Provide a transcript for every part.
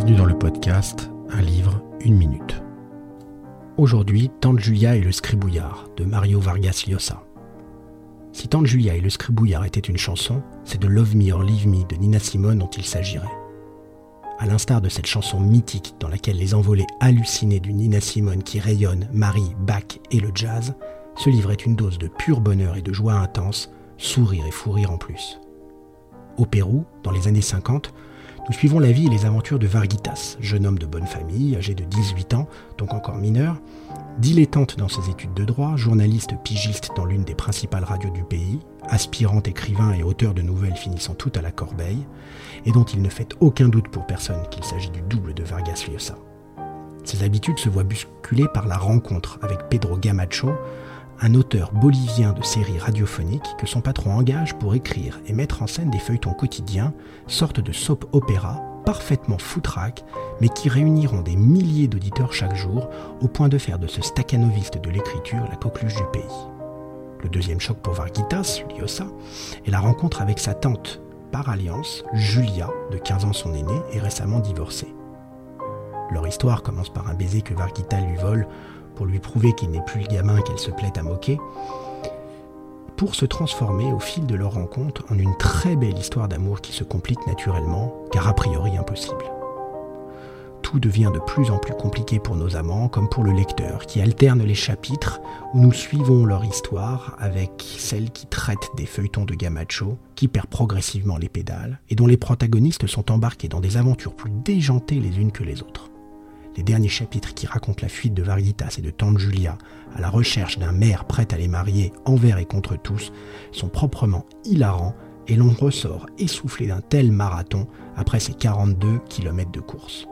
bienvenue dans le podcast Un livre, une minute. Aujourd'hui, Tante Julia et le scribouillard de Mario Vargas Llosa. Si Tante Julia et le scribouillard étaient une chanson, c'est de Love Me or Leave Me de Nina Simone dont il s'agirait. À l'instar de cette chanson mythique dans laquelle les envolées hallucinées du Nina Simone qui rayonnent Marie, Bach et le jazz, ce livre est une dose de pur bonheur et de joie intense, sourire et fou rire en plus. Au Pérou, dans les années 50, nous suivons la vie et les aventures de Vargitas, jeune homme de bonne famille, âgé de 18 ans, donc encore mineur, dilettante dans ses études de droit, journaliste pigiste dans l'une des principales radios du pays, aspirant écrivain et auteur de nouvelles finissant toutes à la corbeille, et dont il ne fait aucun doute pour personne qu'il s'agit du double de Vargas Llosa. Ses habitudes se voient bousculées par la rencontre avec Pedro Gamacho, un auteur bolivien de séries radiophoniques que son patron engage pour écrire et mettre en scène des feuilletons quotidiens, sorte de soap opéra parfaitement foutraque, mais qui réuniront des milliers d'auditeurs chaque jour, au point de faire de ce staccanoviste de l'écriture la coqueluche du pays. Le deuxième choc pour Vargitas, Liosa, est la rencontre avec sa tante, par alliance, Julia, de 15 ans son aînée, et récemment divorcée. Leur histoire commence par un baiser que Vargita lui vole pour lui prouver qu'il n'est plus le gamin qu'elle se plaît à moquer, pour se transformer au fil de leur rencontre en une très belle histoire d'amour qui se complique naturellement, car a priori impossible. Tout devient de plus en plus compliqué pour nos amants comme pour le lecteur, qui alterne les chapitres où nous suivons leur histoire avec celle qui traite des feuilletons de Gamacho, qui perd progressivement les pédales, et dont les protagonistes sont embarqués dans des aventures plus déjantées les unes que les autres. Les derniers chapitres qui racontent la fuite de Vargitas et de Tante Julia à la recherche d'un maire prêt à les marier envers et contre tous sont proprement hilarants et l'on ressort essoufflé d'un tel marathon après ces 42 km de course.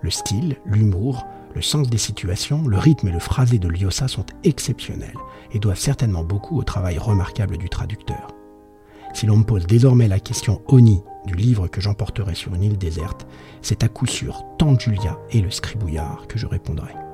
Le style, l'humour, le sens des situations, le rythme et le phrasé de Lyosa sont exceptionnels et doivent certainement beaucoup au travail remarquable du traducteur. Si l'on me pose désormais la question Oni du livre que j'emporterai sur une île déserte, c'est à coup sûr Tante Julia et le scribouillard que je répondrai.